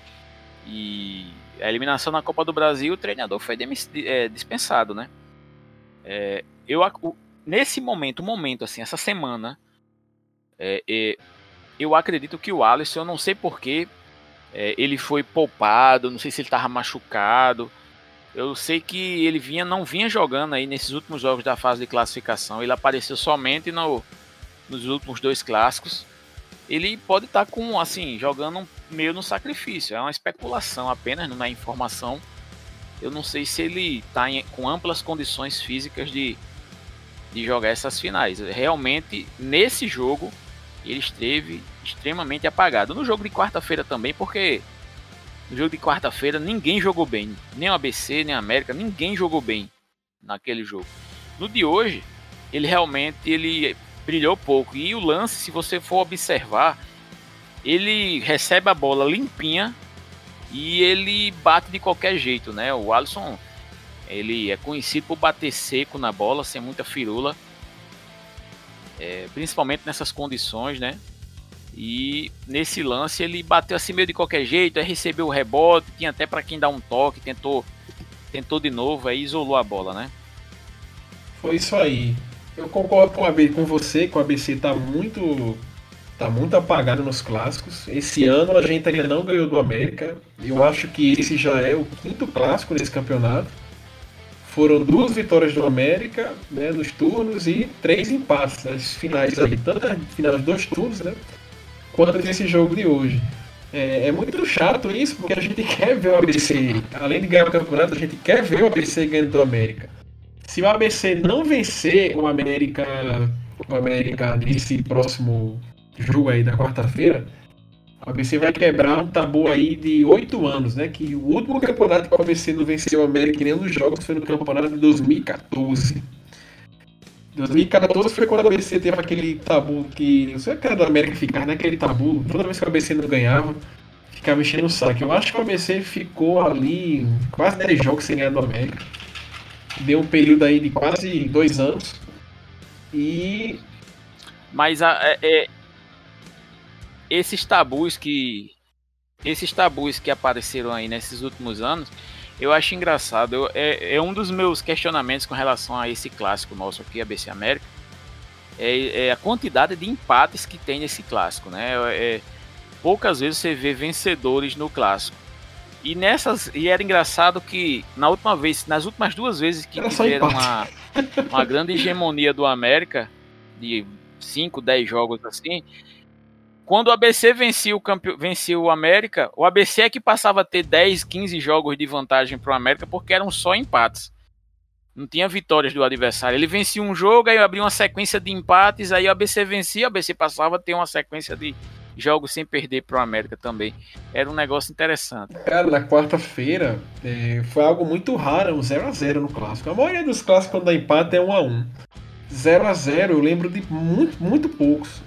e a eliminação na Copa do Brasil, o treinador foi é, dispensado, né? É, eu nesse momento, momento assim, essa semana, é, é, eu acredito que o Alisson, eu não sei porquê, é, ele foi poupado, não sei se ele estava machucado. Eu sei que ele vinha, não vinha jogando aí nesses últimos jogos da fase de classificação. Ele apareceu somente no, nos últimos dois clássicos. Ele pode estar tá com, assim, jogando meio no sacrifício. É uma especulação apenas, não é informação. Eu não sei se ele está com amplas condições físicas de, de jogar essas finais. Realmente, nesse jogo, ele esteve extremamente apagado. No jogo de quarta-feira também, porque no jogo de quarta-feira ninguém jogou bem. Nem o ABC, nem a América, ninguém jogou bem naquele jogo. No de hoje, ele realmente ele brilhou pouco. E o lance, se você for observar, ele recebe a bola limpinha e ele bate de qualquer jeito, né? O Alisson ele é conhecido por bater seco na bola, sem muita firula. É, principalmente nessas condições, né? E nesse lance ele bateu assim meio de qualquer jeito, aí recebeu o rebote, tinha até para quem dar um toque, tentou tentou de novo, aí isolou a bola, né? Foi isso aí. Eu concordo com, a, com você, que o ABC tá muito tá muito apagado nos clássicos. Esse ano a gente ainda não ganhou do América. Eu acho que esse já é o quinto clássico desse campeonato. Foram duas vitórias do América né, nos turnos e três empates nas finais ali, tanto nas finais dois turnos, né? Quanto nesse jogo de hoje. É, é, muito chato isso, porque a gente [laughs] quer ver o ABC, além de ganhar o campeonato, a gente quer ver o ABC ganhando do América. Se o ABC não vencer o América, o América nesse próximo jogo aí da quarta-feira, O ABC vai quebrar um tabu aí de oito anos, né? Que o último campeonato que o ABC não venceu o América nenhum dos jogos foi no campeonato de 2014. 2014 foi quando o ABC teve aquele tabu que. Não sei o que era do América ficar naquele tabu. Toda vez que o ABC não ganhava, ficava enchendo o saco. Eu acho que o ABC ficou ali quase 10 jogos sem ganhar do América. Deu um período aí de quase dois anos. E. Mas a, é, é, esses tabus que. Esses tabus que apareceram aí nesses últimos anos, eu acho engraçado. Eu, é, é um dos meus questionamentos com relação a esse clássico nosso aqui, ABC América. É, é, a quantidade de empates que tem nesse clássico, né? É, poucas vezes você vê vencedores no clássico. E nessas e era engraçado que na última vez, nas últimas duas vezes que era tiveram uma, uma grande hegemonia do América de 5, 10 jogos assim, quando o ABC vencia o, campe... vencia o América, o ABC é que passava a ter 10, 15 jogos de vantagem para o América porque eram só empates. Não tinha vitórias do adversário. Ele vencia um jogo, aí abria uma sequência de empates, aí o ABC vencia, o ABC passava a ter uma sequência de jogos sem perder para o América também. Era um negócio interessante. Cara, na quarta-feira é, foi algo muito raro, um 0x0 no clássico. A maioria dos clássicos quando dá empate é 1x1. 0x0 eu lembro de muito, muito poucos.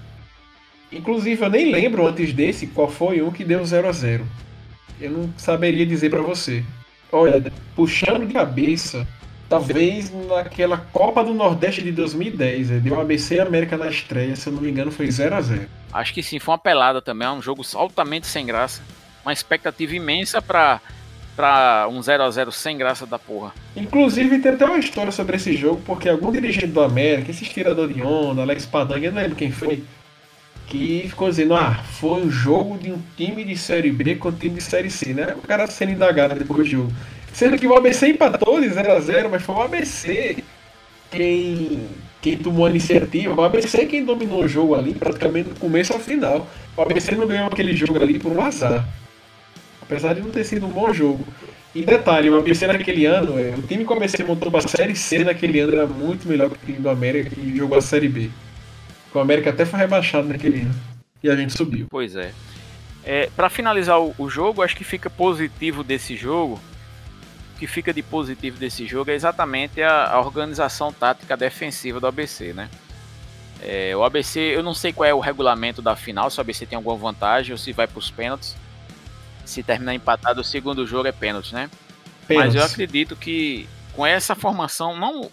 Inclusive, eu nem lembro antes desse qual foi um que deu 0 a 0 Eu não saberia dizer para você. Olha, puxando de cabeça, talvez naquela Copa do Nordeste de 2010, é, deu ABC e América na estreia, se eu não me engano, foi 0 a 0 Acho que sim, foi uma pelada também, é um jogo altamente sem graça. Uma expectativa imensa para para um 0 a 0 sem graça da porra. Inclusive tem até uma história sobre esse jogo, porque algum dirigente do América, esse tirador de onda, Alex Padanga, eu não lembro quem foi, que ficou dizendo, ah, foi um jogo de um time de Série B com um time de Série C, né? O cara sendo indagado depois do jogo. Sendo que o ABC empatou de 0x0, mas foi o ABC quem, quem tomou a iniciativa. O ABC é quem dominou o jogo ali, praticamente do começo ao final. O ABC não ganhou aquele jogo ali por um azar. Apesar de não ter sido um bom jogo. E detalhe, o ABC naquele ano, é, o time que o ABC montou para a Série C naquele ano era muito melhor que o time do América que jogou a Série B. O América até foi rebaixado naquele ano. E a gente subiu. Pois é. é para finalizar o, o, jogo, acho que fica positivo desse jogo. O que fica de positivo desse jogo é exatamente a, a organização tática defensiva do ABC, né? É, o ABC, eu não sei qual é o regulamento da final, se o ABC tem alguma vantagem ou se vai para os pênaltis. Se terminar empatado, o segundo jogo é pênalti, né? Pênalti. Mas eu acredito que com essa formação, não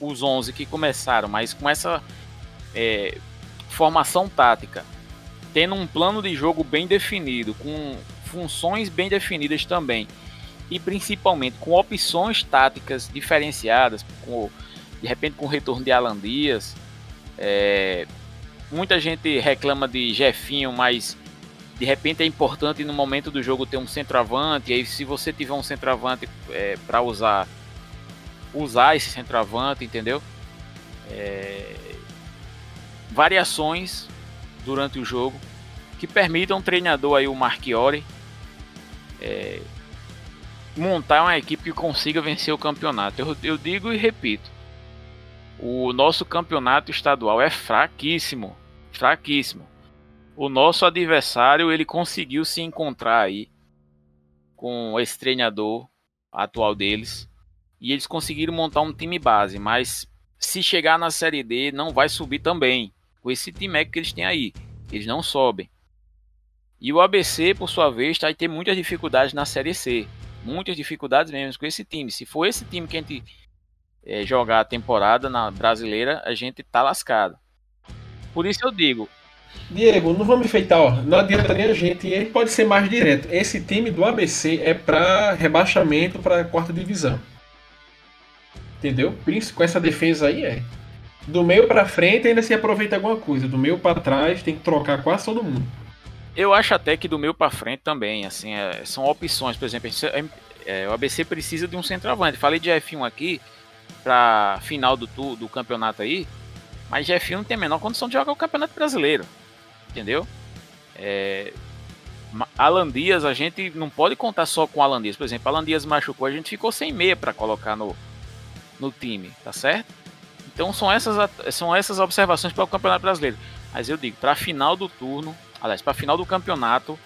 os 11 que começaram, mas com essa é, formação tática, tendo um plano de jogo bem definido, com funções bem definidas também, e principalmente com opções táticas diferenciadas, com, de repente com o retorno de Alan Dias. É, muita gente reclama de Jefinho, mas de repente é importante no momento do jogo ter um centroavante. E aí, se você tiver um centroavante é, para usar, usar esse centroavante, entendeu? É, variações durante o jogo que permitam o treinador aí, o Marchiori, é, montar uma equipe que consiga vencer o campeonato. Eu, eu digo e repito, o nosso campeonato estadual é fraquíssimo, fraquíssimo. O nosso adversário ele conseguiu se encontrar aí com esse treinador atual deles e eles conseguiram montar um time base, mas se chegar na Série D não vai subir também com esse time que eles têm aí. Eles não sobem. E o ABC, por sua vez, vai ter muitas dificuldades na Série C. Muitas dificuldades mesmo com esse time. Se for esse time que a gente é, jogar a temporada na brasileira, a gente tá lascado. Por isso eu digo. Diego, não vamos enfeitar, ó. Não adianta nem a gente. Ele pode ser mais direto. Esse time do ABC é para rebaixamento para quarta divisão. Entendeu? Com essa defesa aí é. Do meio para frente ainda se aproveita alguma coisa. Do meio para trás tem que trocar quase todo mundo. Eu acho até que do meio para frente também, assim, é, são opções. Por exemplo, é, é, o ABC precisa de um centroavante. Falei de F1 aqui para final do, do campeonato aí, mas F1 não tem a menor condição de jogar o campeonato brasileiro, entendeu? É, Alan Dias, a gente não pode contar só com Alan Dias. Por exemplo, Alan Dias machucou, a gente ficou sem meia para colocar no, no time, tá certo? Então são essas, são essas observações para o Campeonato Brasileiro. Mas eu digo, para a final do turno, aliás, para a final do campeonato,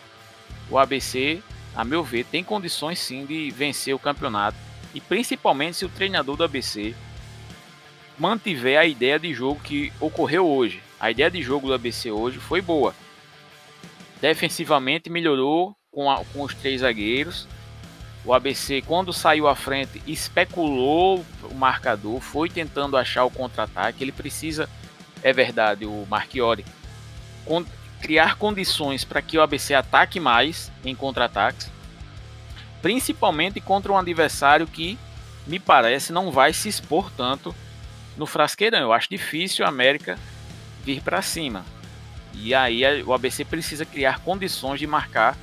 o ABC, a meu ver, tem condições sim de vencer o campeonato. E principalmente se o treinador do ABC mantiver a ideia de jogo que ocorreu hoje. A ideia de jogo do ABC hoje foi boa. Defensivamente melhorou com, a, com os três zagueiros. O ABC, quando saiu à frente, especulou o marcador, foi tentando achar o contra-ataque. Ele precisa, é verdade, o Marchiori, criar condições para que o ABC ataque mais em contra-ataques, principalmente contra um adversário que, me parece, não vai se expor tanto no Frasqueirão. Eu acho difícil a América vir para cima. E aí o ABC precisa criar condições de marcar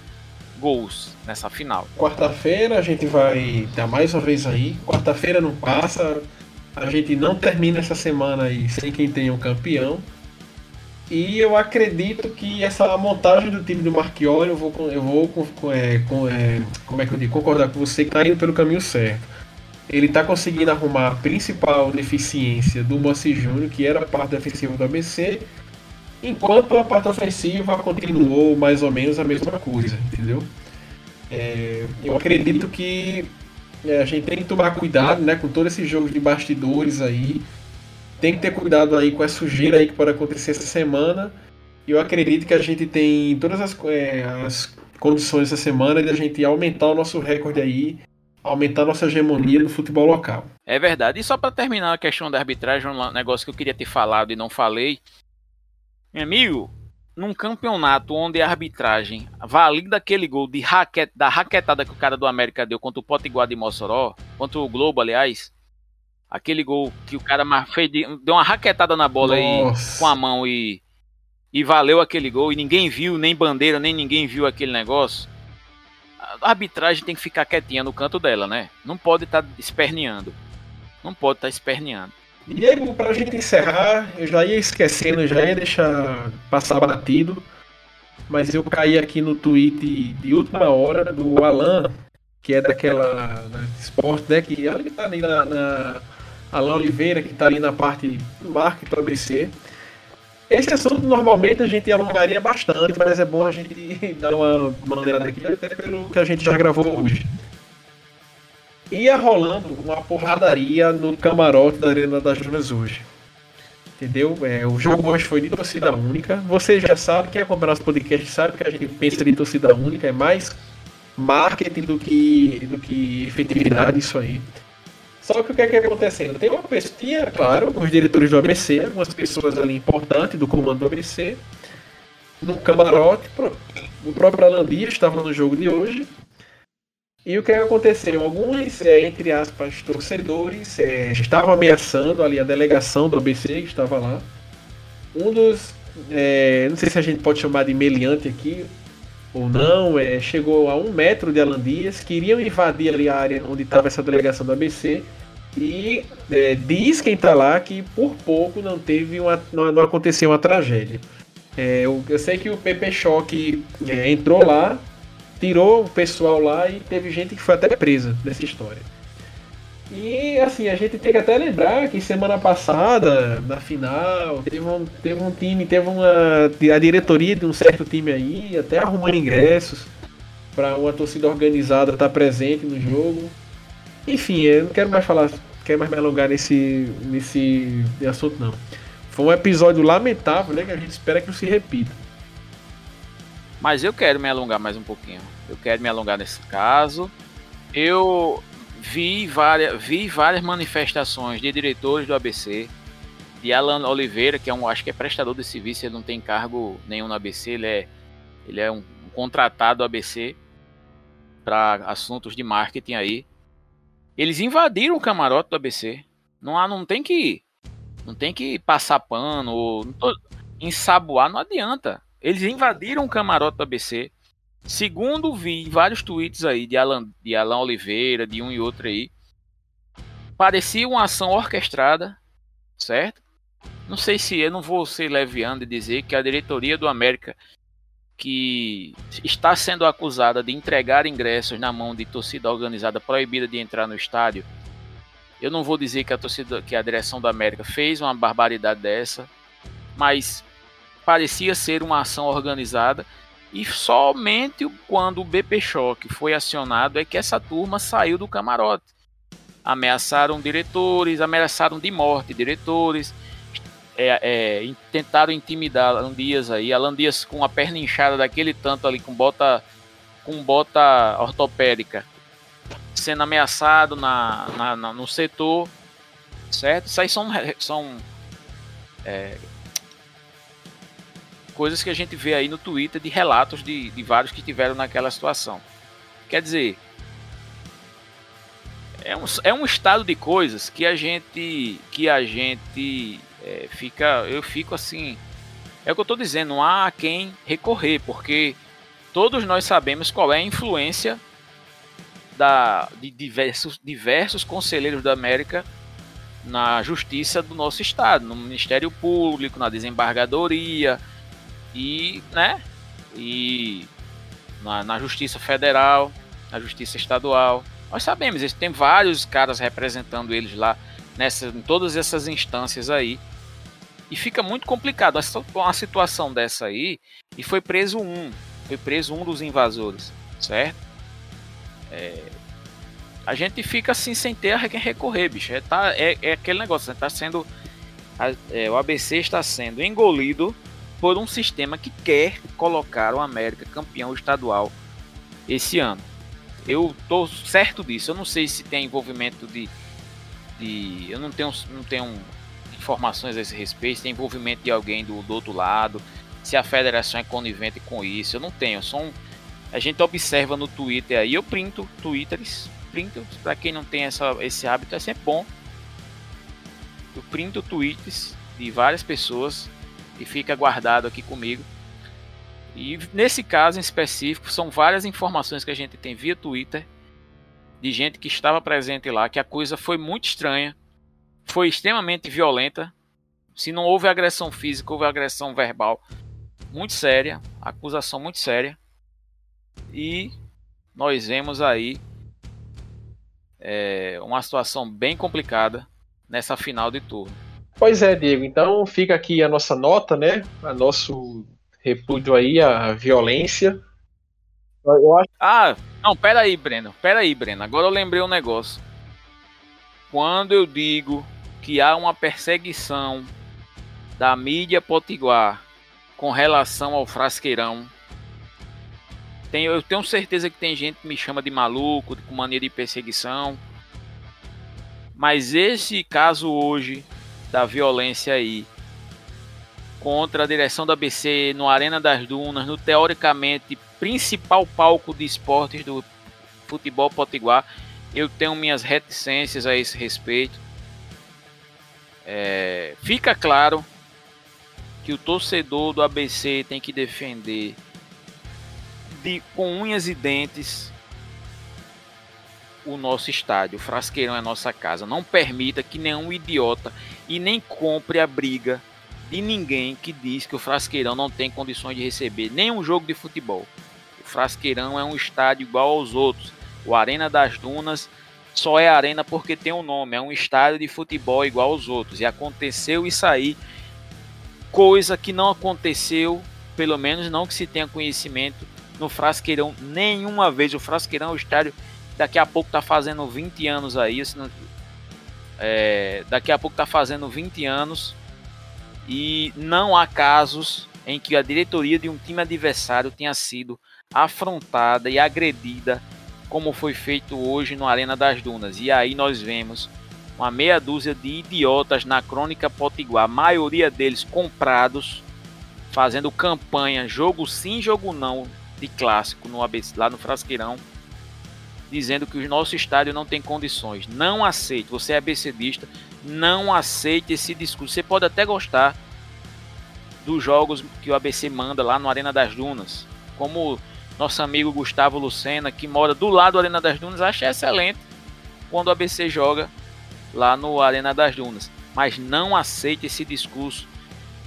gols nessa final. Quarta-feira a gente vai dar mais uma vez aí. Quarta-feira não passa. A gente não termina essa semana aí sem quem tenha um campeão. E eu acredito que essa montagem do time do Marchiori, eu vou, eu vou com, é, com é, como é que eu digo, concordar com você que está indo pelo caminho certo. Ele está conseguindo arrumar a principal deficiência do Moacir Júnior, que era a parte defensiva do ABC, enquanto a parte ofensiva continuou mais ou menos a mesma coisa, entendeu? É, eu acredito que é, a gente tem que tomar cuidado né, com todo esse jogo de bastidores aí. Tem que ter cuidado aí com a sujeira aí que pode acontecer essa semana. Eu acredito que a gente tem todas as, é, as condições essa semana de a gente aumentar o nosso recorde aí aumentar nossa hegemonia no futebol local. É verdade. E só para terminar a questão da arbitragem, um negócio que eu queria ter falado e não falei. Meu amigo, num campeonato onde a arbitragem valida aquele gol de raquete, da raquetada que o cara do América deu contra o Potiguar de Mossoró, contra o Globo, aliás, aquele gol que o cara fez, deu uma raquetada na bola Nossa. aí com a mão e, e valeu aquele gol e ninguém viu, nem bandeira, nem ninguém viu aquele negócio a arbitragem tem que ficar quietinha no canto dela, né? Não pode estar tá esperneando. Não pode estar tá esperneando. Diego, pra gente encerrar, eu já ia esquecendo, já ia deixar passar batido, mas eu caí aqui no tweet de última hora do Alan, que é daquela né, esporte, né? Que ele tá ali na, na Alan Oliveira, que tá ali na parte do marketing do ABC. Esse assunto normalmente a gente alongaria bastante, mas é bom a gente [laughs] dar uma maneira aqui, até pelo que a gente já gravou hoje. Ia rolando uma porradaria no camarote da Arena das Dunas hoje. Entendeu? É, o jogo hoje foi de torcida única. Você já sabe, quem acompanha nosso podcast sabe que a gente pensa em torcida única, é mais marketing do que, do que efetividade isso aí. Só que o que é que é acontecendo? Tem uma pessoa, tinha, claro, os diretores do ABC, algumas pessoas ali importantes do comando do ABC, no camarote, o próprio Alan Dias estava no jogo de hoje. E o que, aconteceu? Alguns, é, entre aspas, torcedores é, estavam ameaçando ali a delegação do ABC que estava lá. Um dos, é, não sei se a gente pode chamar de meliante aqui, ou não, é, chegou a um metro de Alan Dias, queriam invadir ali a área onde estava essa delegação do ABC e é, diz quem tá lá que por pouco não teve uma. não, não aconteceu uma tragédia. É, eu, eu, sei que o PP Choque entrou lá, tirou o pessoal lá e teve gente que foi até presa nessa história. E assim, a gente tem que até lembrar que semana passada, na final, teve um, teve um time, teve uma. A diretoria de um certo time aí, até arrumando ingressos para uma torcida organizada estar tá presente no jogo. Enfim, eu não quero mais falar, quero mais me alongar nesse, nesse assunto não. Foi um episódio lamentável, né? Que a gente espera que não se repita. Mas eu quero me alongar mais um pouquinho. Eu quero me alongar nesse caso. Eu vi várias, vi várias manifestações de diretores do ABC, de Alan Oliveira, que é um, acho que é prestador de serviço, ele não tem cargo nenhum no ABC, ele é, ele é um, contratado do ABC para assuntos de marketing aí. Eles invadiram o camarote do ABC. Não, há, não tem que não tem que passar pano ou ensaboar, não adianta. Eles invadiram o camarote do ABC. Segundo vi vários tweets aí de Alan, de Alan Oliveira, de um e outro aí, parecia uma ação orquestrada, certo? Não sei se eu não vou ser leviano de dizer que a diretoria do América que está sendo acusada de entregar ingressos na mão de torcida organizada proibida de entrar no estádio. Eu não vou dizer que a torcida, que a direção da América fez uma barbaridade dessa, mas parecia ser uma ação organizada E somente quando o BP Choque foi acionado é que essa turma saiu do camarote. Ameaçaram diretores, ameaçaram de morte diretores, é, é, tentaram intimidar Alan Dias aí. Alan Dias com a perna inchada daquele tanto ali, com bota, com bota ortopédica, sendo ameaçado na, na, na no setor, certo? Isso aí são, são é, coisas que a gente vê aí no Twitter de relatos de, de vários que tiveram naquela situação. Quer dizer, é um, é um estado de coisas que a gente que a gente é, fica eu fico assim é o que eu estou dizendo não há a quem recorrer porque todos nós sabemos qual é a influência da de diversos diversos conselheiros da América na justiça do nosso estado no Ministério Público na desembargadoria e, né? E na, na Justiça Federal, na Justiça Estadual. Nós sabemos, tem vários caras representando eles lá nessa, em todas essas instâncias aí. E fica muito complicado uma situação dessa aí. E foi preso um. Foi preso um dos invasores, certo? É, a gente fica assim sem ter a quem recorrer, bicho. É, tá, é, é aquele negócio, né? tá sendo. É, o ABC está sendo engolido por um sistema que quer colocar o América campeão estadual esse ano. Eu tô certo disso. Eu não sei se tem envolvimento de, de eu não tenho, não tenho informações a esse respeito, se tem envolvimento de alguém do, do outro lado, se a federação é conivente com isso. Eu não tenho. Só um, a gente observa no Twitter aí. Eu printo Twitters, printo. Para quem não tem essa, esse hábito é sempre bom. Eu printo tweets de várias pessoas fica guardado aqui comigo. E nesse caso em específico, são várias informações que a gente tem via Twitter de gente que estava presente lá, que a coisa foi muito estranha, foi extremamente violenta. Se não houve agressão física, houve agressão verbal muito séria, acusação muito séria. E nós vemos aí é, uma situação bem complicada nessa final de turno. Pois é, Diego. Então fica aqui a nossa nota, né? A nosso repúdio aí à violência. Eu acho... Ah, não, pera aí, Breno. Pera aí, Breno. Agora eu lembrei um negócio. Quando eu digo que há uma perseguição da mídia potiguar com relação ao frasqueirão, tenho, eu tenho certeza que tem gente que me chama de maluco, com mania de perseguição. Mas esse caso hoje da violência aí contra a direção da BC no Arena das Dunas, no teoricamente principal palco de esportes do futebol potiguar. Eu tenho minhas reticências a esse respeito. É, fica claro que o torcedor do ABC tem que defender de, com unhas e dentes o nosso estádio. O Frasqueirão é nossa casa. Não permita que nenhum idiota e nem compre a briga de ninguém que diz que o Frasqueirão não tem condições de receber nenhum jogo de futebol. O Frasqueirão é um estádio igual aos outros. O Arena das Dunas só é arena porque tem um nome, é um estádio de futebol igual aos outros. E aconteceu isso aí, coisa que não aconteceu, pelo menos não que se tenha conhecimento, no Frasqueirão nenhuma vez. O Frasqueirão é o estádio daqui a pouco tá fazendo 20 anos aí, é, daqui a pouco tá fazendo 20 anos e não há casos em que a diretoria de um time adversário tenha sido afrontada e agredida como foi feito hoje no Arena das Dunas. E aí nós vemos uma meia dúzia de idiotas na Crônica Potiguar, a maioria deles comprados, fazendo campanha, jogo sim, jogo não, de clássico no ABC, lá no Frasqueirão dizendo que o nosso estádio não tem condições. Não aceite, você é ABCdista, não aceite esse discurso. Você pode até gostar dos jogos que o ABC manda lá no Arena das Dunas, como nosso amigo Gustavo Lucena, que mora do lado do Arena das Dunas, acha excelente quando o ABC joga lá no Arena das Dunas. Mas não aceite esse discurso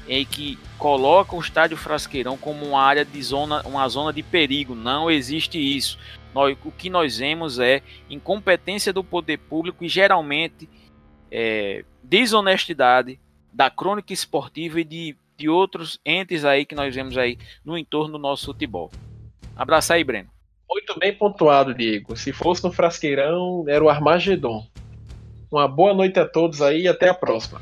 em que coloca o estádio Frasqueirão como uma área de zona, uma zona de perigo. Não existe isso nós, o que nós vemos é incompetência do poder público e geralmente é, desonestidade da crônica esportiva e de de outros entes aí que nós vemos aí no entorno do nosso futebol. Abraço aí, Breno. Muito bem pontuado, Diego. Se fosse no Frasqueirão, era o Armagedon. Uma boa noite a todos aí e até a próxima.